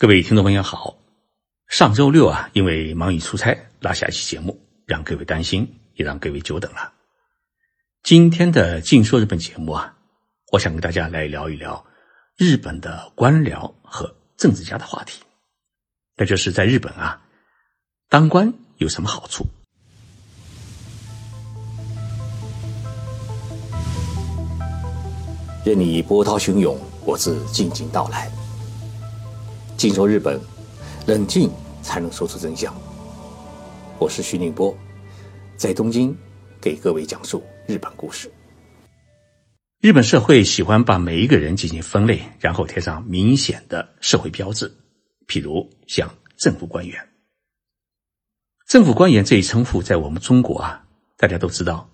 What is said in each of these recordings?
各位听众朋友好，上周六啊，因为忙于出差，落下一期节目，让各位担心，也让各位久等了。今天的《静说日本》节目啊，我想跟大家来聊一聊日本的官僚和政治家的话题，那就是在日本啊，当官有什么好处？任你波涛汹涌，我自静静到来。静说日本，冷静才能说出真相。我是徐宁波，在东京给各位讲述日本故事。日本社会喜欢把每一个人进行分类，然后贴上明显的社会标志，譬如像政府官员。政府官员这一称呼，在我们中国啊，大家都知道，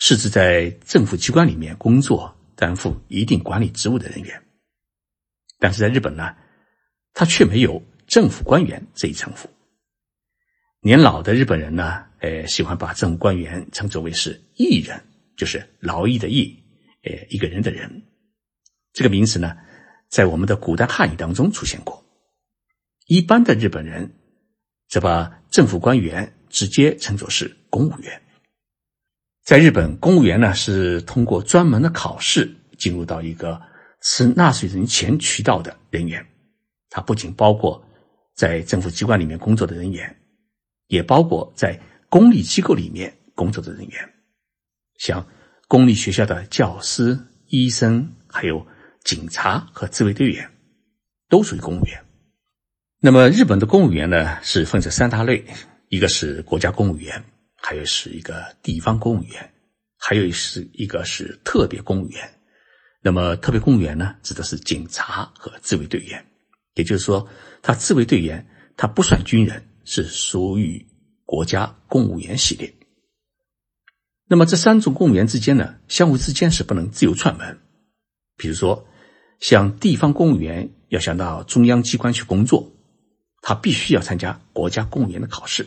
是指在政府机关里面工作、担负一定管理职务的人员。但是在日本呢？他却没有政府官员这一称呼。年老的日本人呢，呃，喜欢把政府官员称作为是艺人，就是劳役的役，呃，一个人的人。这个名词呢，在我们的古代汉语当中出现过。一般的日本人则把政府官员直接称作是公务员。在日本，公务员呢是通过专门的考试进入到一个吃纳税人钱渠道的人员。它不仅包括在政府机关里面工作的人员，也包括在公立机构里面工作的人员，像公立学校的教师、医生，还有警察和自卫队员，都属于公务员。那么，日本的公务员呢，是分成三大类：一个是国家公务员，还有是一个地方公务员，还有是一个是特别公务员。那么，特别公务员呢，指的是警察和自卫队员。也就是说，他自卫队员，他不算军人，是属于国家公务员系列。那么这三种公务员之间呢，相互之间是不能自由串门。比如说，像地方公务员要想到中央机关去工作，他必须要参加国家公务员的考试，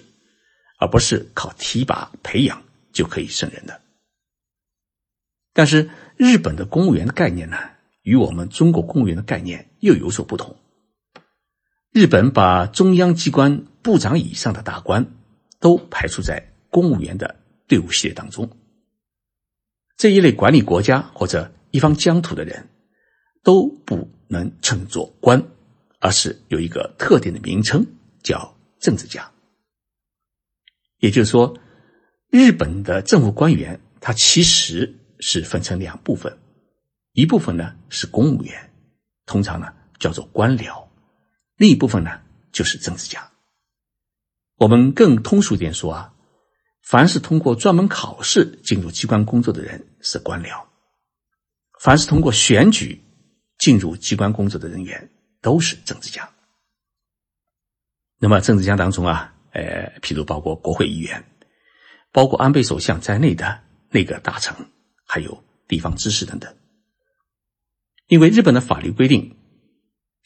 而不是靠提拔培养就可以胜任的。但是日本的公务员的概念呢，与我们中国公务员的概念又有所不同。日本把中央机关部长以上的大官都排除在公务员的队伍系列当中。这一类管理国家或者一方疆土的人，都不能称作官，而是有一个特定的名称，叫政治家。也就是说，日本的政府官员，他其实是分成两部分，一部分呢是公务员，通常呢叫做官僚。另一部分呢，就是政治家。我们更通俗点说啊，凡是通过专门考试进入机关工作的人是官僚，凡是通过选举进入机关工作的人员都是政治家。那么政治家当中啊，呃，譬如包括国会议员，包括安倍首相在内的内阁大臣，还有地方知识等等。因为日本的法律规定，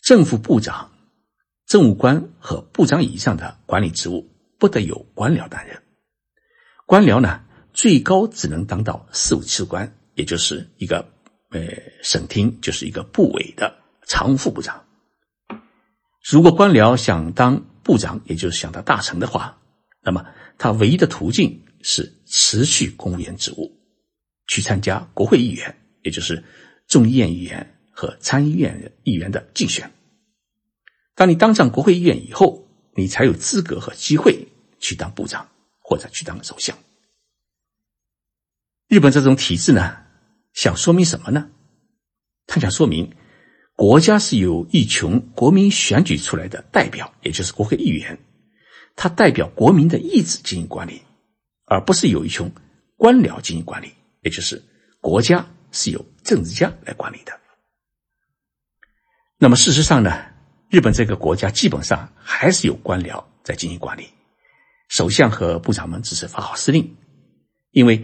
政府部长。政务官和部长以上的管理职务不得由官僚担任。官僚呢，最高只能当到事务次官，也就是一个呃省厅，就是一个部委的常务副部长。如果官僚想当部长，也就是想当大臣的话，那么他唯一的途径是辞去公务员职务，去参加国会议员，也就是众议院议员和参议院议员的竞选。当你当上国会议员以后，你才有资格和机会去当部长或者去当首相。日本这种体制呢，想说明什么呢？他想说明，国家是由一群国民选举出来的代表，也就是国会议员，他代表国民的意志进行管理，而不是有一群官僚进行管理，也就是国家是由政治家来管理的。那么事实上呢？日本这个国家基本上还是有官僚在进行管理，首相和部长们只是发号施令。因为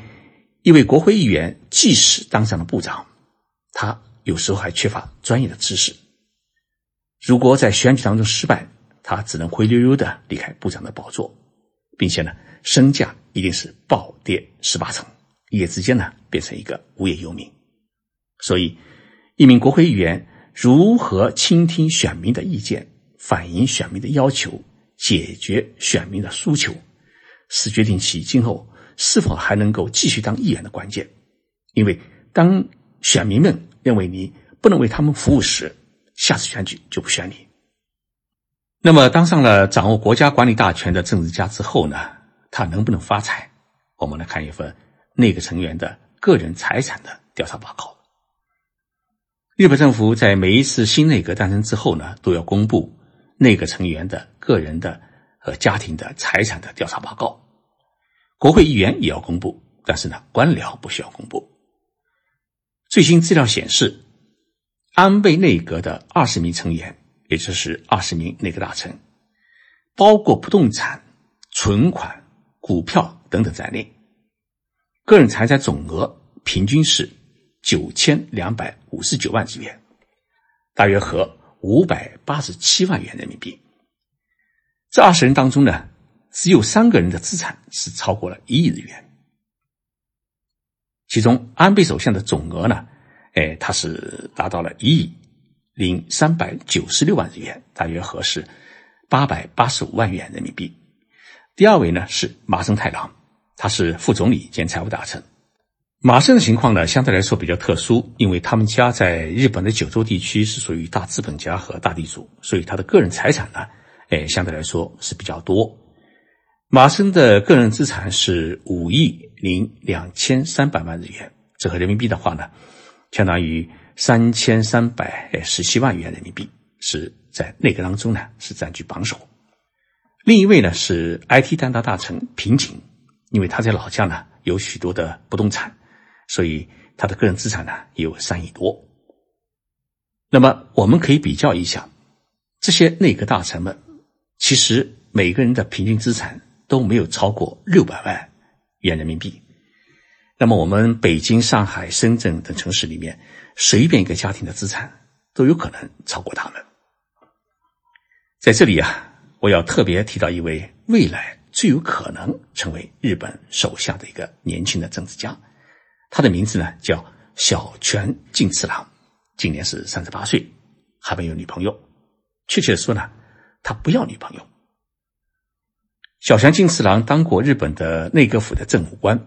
一位国会议员即使当上了部长，他有时候还缺乏专业的知识。如果在选举当中失败，他只能灰溜溜的离开部长的宝座，并且呢，身价一定是暴跌十八成，一夜之间呢，变成一个无业游民。所以，一名国会议员。如何倾听选民的意见，反映选民的要求，解决选民的诉求，是决定其今后是否还能够继续当议员的关键。因为当选民们认为你不能为他们服务时，下次选举就不选你。那么，当上了掌握国家管理大权的政治家之后呢？他能不能发财？我们来看一份内阁成员的个人财产的调查报告。日本政府在每一次新内阁诞生之后呢，都要公布内阁成员的个人的和家庭的财产的调查报告。国会议员也要公布，但是呢，官僚不需要公布。最新资料显示，安倍内阁的二十名成员，也就是二十名内阁大臣，包括不动产、存款。股票等等在内，个人财产总额平均是九千两百五十九万日元，大约合五百八十七万元人民币。这二十人当中呢，只有三个人的资产是超过了一亿日元。其中，安倍首相的总额呢，哎，他是达到了一亿零三百九十六万日元，大约合适八百八十五万元人民币。第二位呢是麻生太郎，他是副总理兼财务大臣。麻生的情况呢相对来说比较特殊，因为他们家在日本的九州地区是属于大资本家和大地主，所以他的个人财产呢，哎，相对来说是比较多。麻生的个人资产是五亿零两千三百万日元，折合人民币的话呢，相当于三千三百十七万元人民币，是在内阁当中呢是占据榜首。另一位呢是 IT 担当大臣平井，因为他在老家呢有许多的不动产，所以他的个人资产呢也有三亿多。那么我们可以比较一下，这些内阁大臣们，其实每个人的平均资产都没有超过六百万元人民币。那么我们北京、上海、深圳等城市里面，随便一个家庭的资产都有可能超过他们。在这里啊。我要特别提到一位未来最有可能成为日本首相的一个年轻的政治家，他的名字呢叫小泉进次郎，今年是三十八岁，还没有女朋友。确切的说呢，他不要女朋友。小泉进次郎当过日本的内阁府的政务官，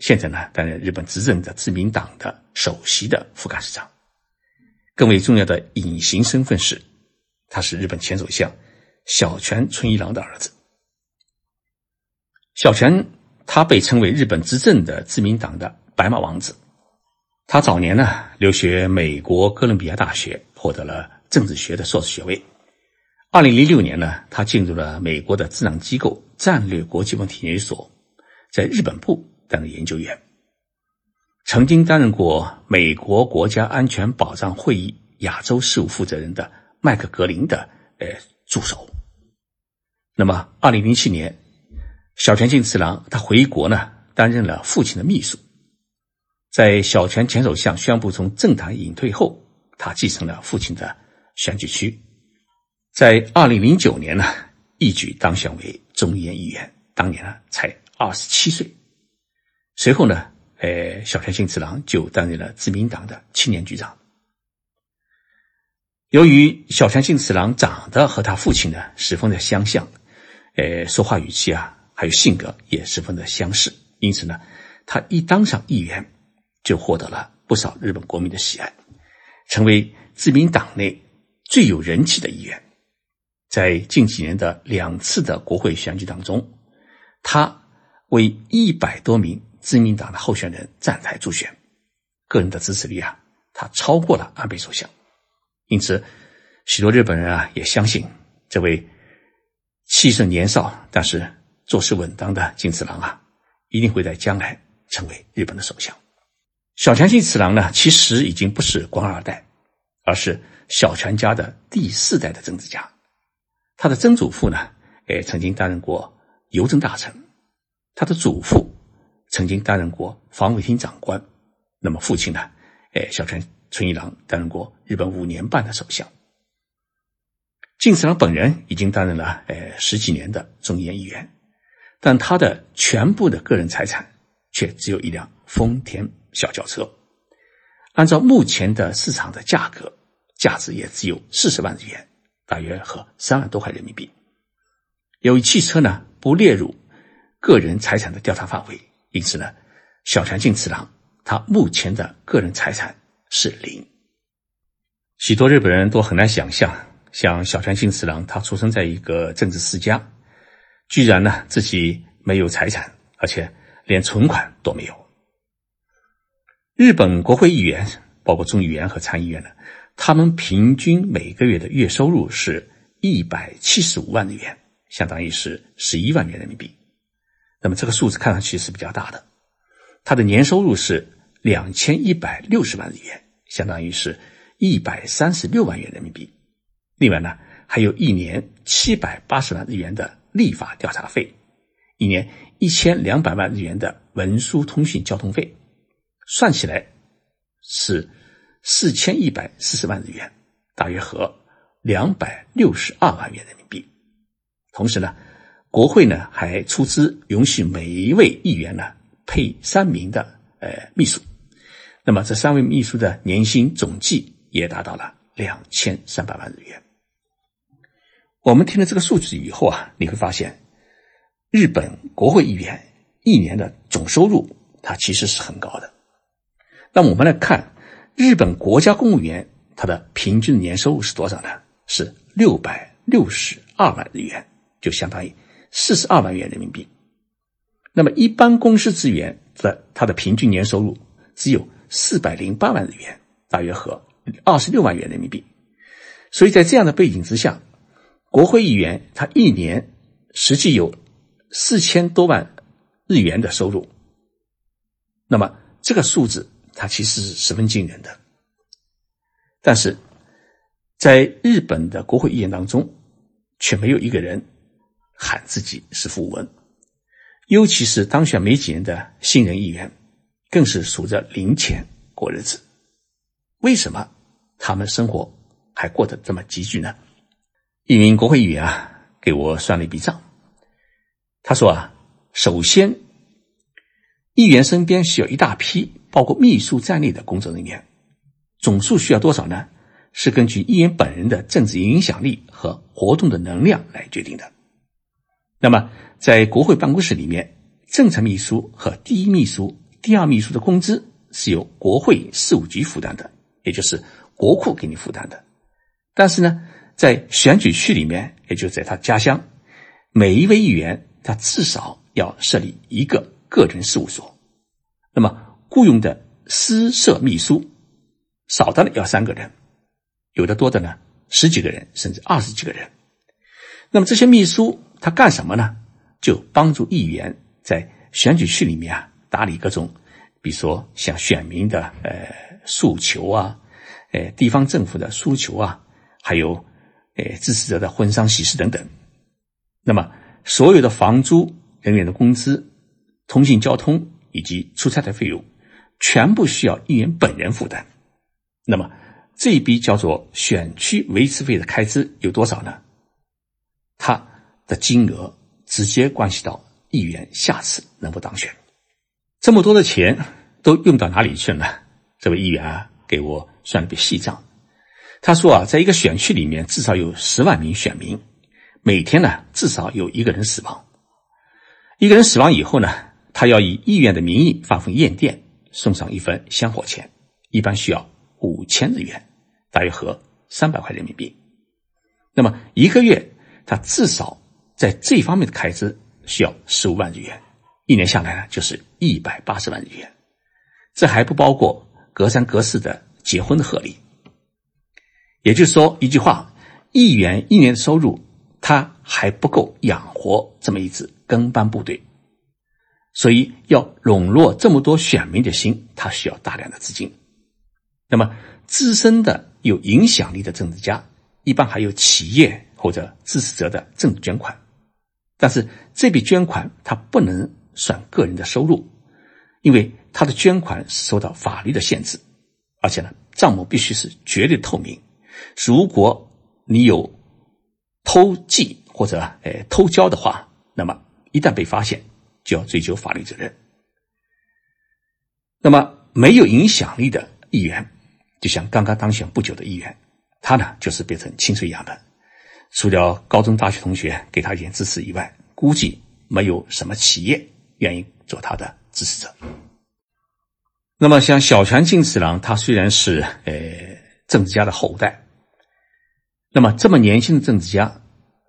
现在呢担任日本执政的自民党的首席的副干事长。更为重要的隐形身份是，他是日本前首相。小泉纯一郎的儿子，小泉他被称为日本执政的自民党的白马王子。他早年呢留学美国哥伦比亚大学，获得了政治学的硕士学位。二零零六年呢，他进入了美国的智囊机构战略国际问题研究所，在日本部担任研究员，曾经担任过美国国家安全保障会议亚洲事务负责人的麦克格林的呃助手。那么，二零零七年，小泉进次郎他回国呢，担任了父亲的秘书。在小泉前首相宣布从政坛隐退后，他继承了父亲的选举区，在二零零九年呢，一举当选为众议院议员，当年呢才二十七岁。随后呢，呃，小泉进次郎就担任了自民党的青年局长。由于小泉进次郎长得和他父亲呢十分的相像。呃，说话语气啊，还有性格也十分的相似，因此呢，他一当上议员，就获得了不少日本国民的喜爱，成为自民党内最有人气的议员。在近几年的两次的国会选举当中，他为一百多名自民党的候选人站台助选，个人的支持率啊，他超过了安倍首相。因此，许多日本人啊，也相信这位。气盛年少，但是做事稳当的金次郎啊，一定会在将来成为日本的首相。小泉进次郎呢，其实已经不是官二代，而是小泉家的第四代的政治家。他的曾祖父呢，哎，曾经担任过邮政大臣；他的祖父曾经担任过防卫厅长官。那么父亲呢，哎，小泉纯一郎担任过日本五年半的首相。金次郎本人已经担任了呃十几年的众议院议员，但他的全部的个人财产却只有一辆丰田小轿车，按照目前的市场的价格，价值也只有四十万日元，大约和三万多块人民币。由于汽车呢不列入个人财产的调查范围，因此呢，小泉进次郎他目前的个人财产是零。许多日本人都很难想象，像小泉进次郎，他出生在一个政治世家，居然呢自己没有财产，而且连存款都没有。日本国会议员，包括众议员和参议员呢，他们平均每个月的月收入是一百七十五万日元，相当于是十一万元人民币。那么这个数字看上去是比较大的。他的年收入是两千一百六十万日元，相当于是一百三十六万元人民币。另外呢，还有一年七百八十万日元的立法调查费，一年一千两百万日元的文书通讯交通费。算起来是四千一百四十万日元，大约合两百六十二万元人民币。同时呢，国会呢还出资允许每一位议员呢配三名的呃秘书。那么这三位秘书的年薪总计也达到了两千三百万日元。我们听了这个数据以后啊，你会发现，日本国会议员一年的总收入，它其实是很高的。那我们来看，日本国家公务员他的平均年收入是多少呢？是六百六十二万日元，就相当于四十二万元人民币。那么一般公司职员的他的平均年收入只有四百零八万日元，大约合二十六万元人民币。所以在这样的背景之下，国会议员他一年实际有四千多万日元的收入。那么这个数字。它其实是十分惊人的，但是在日本的国会议员当中，却没有一个人喊自己是富翁，尤其是当选没几年的新人议员，更是数着零钱过日子。为什么他们生活还过得这么拮据呢？一名国会议员啊，给我算了一笔账，他说啊，首先，议员身边需要一大批。包括秘书在内的工作人员，总数需要多少呢？是根据议员本人的政治影响力和活动的能量来决定的。那么，在国会办公室里面，正常秘书和第一秘书、第二秘书的工资是由国会事务局负担的，也就是国库给你负担的。但是呢，在选举区里面，也就在他家乡，每一位议员他至少要设立一个个人事务所。那么，雇佣的私设秘书，少的呢要三个人，有的多的呢十几个人，甚至二十几个人。那么这些秘书他干什么呢？就帮助议员在选举区里面啊打理各种，比如说像选民的呃诉求啊，呃地方政府的诉求啊，还有呃支持者的婚丧喜事等等。那么所有的房租、人员的工资、通信交通以及出差的费用。全部需要议员本人负担，那么这一笔叫做选区维持费的开支有多少呢？它的金额直接关系到议员下次能否当选。这么多的钱都用到哪里去了呢？这位议员啊，给我算了笔细账。他说啊，在一个选区里面，至少有十万名选民，每天呢至少有一个人死亡。一个人死亡以后呢，他要以议员的名义发封唁电。送上一份香火钱，一般需要五千日元，大约合三百块人民币。那么一个月，他至少在这方面的开支需要十五万日元，一年下来呢，就是一百八十万日元。这还不包括隔三隔四的结婚的贺礼。也就是说，一句话，一元一年的收入，他还不够养活这么一支跟班部队。所以要笼络这么多选民的心，他需要大量的资金。那么资深的有影响力的政治家，一般还有企业或者支持者的政治捐款，但是这笔捐款他不能算个人的收入，因为他的捐款是受到法律的限制，而且呢账目必须是绝对透明。如果你有偷记或者呃偷交的话，那么一旦被发现。就要追究法律责任。那么没有影响力的议员，就像刚刚当选不久的议员，他呢就是变成清水一样的，除了高中、大学同学给他一点支持以外，估计没有什么企业愿意做他的支持者。那么，像小泉进次郎，他虽然是呃政治家的后代，那么这么年轻的政治家，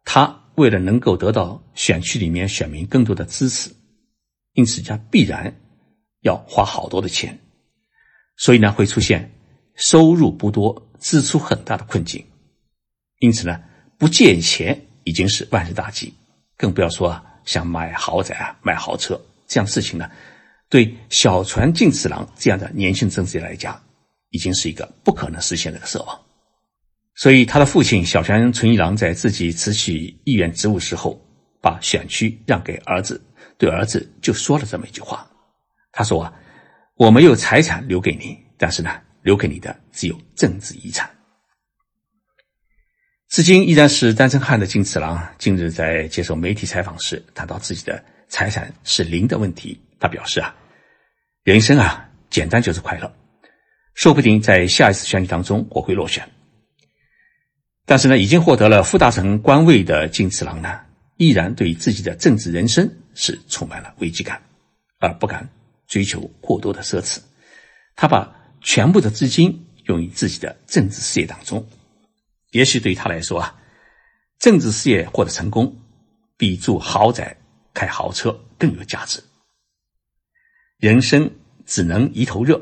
他为了能够得到选区里面选民更多的支持，因此他必然要花好多的钱，所以呢会出现收入不多、支出很大的困境。因此呢，不借钱已经是万事大吉，更不要说啊、想买豪宅啊、买豪车这样事情呢。对小泉进次郎这样的年轻政治家来讲，已经是一个不可能实现的奢望。所以，他的父亲小泉纯一郎在自己辞去议员职务时候，把选区让给儿子，对儿子就说了这么一句话：“他说啊，我没有财产留给你，但是呢，留给你的只有政治遗产。”至今依然是单身汉的金次郎，近日在接受媒体采访时谈到自己的财产是零的问题，他表示啊。人生啊，简单就是快乐。说不定在下一次选举当中我会落选，但是呢，已经获得了副大臣官位的金次郎呢，依然对自己的政治人生是充满了危机感，而不敢追求过多的奢侈。他把全部的资金用于自己的政治事业当中。也许对于他来说啊，政治事业获得成功，比住豪宅、开豪车更有价值。人生只能一头热，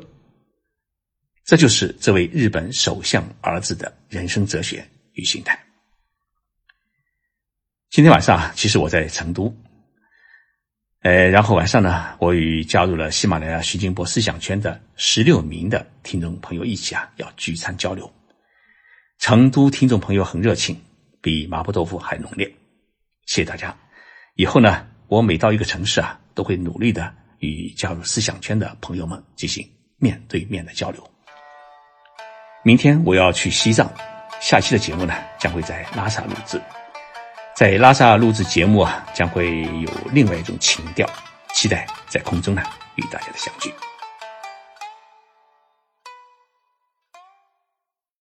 这就是这位日本首相儿子的人生哲学与心态。今天晚上啊，其实我在成都，呃，然后晚上呢，我与加入了喜马拉雅徐金波思想圈的十六名的听众朋友一起啊，要聚餐交流。成都听众朋友很热情，比麻婆豆腐还浓烈，谢谢大家。以后呢，我每到一个城市啊，都会努力的。与加入思想圈的朋友们进行面对面的交流。明天我要去西藏，下期的节目呢将会在拉萨录制，在拉萨录制节目啊将会有另外一种情调，期待在空中呢与大家的相聚。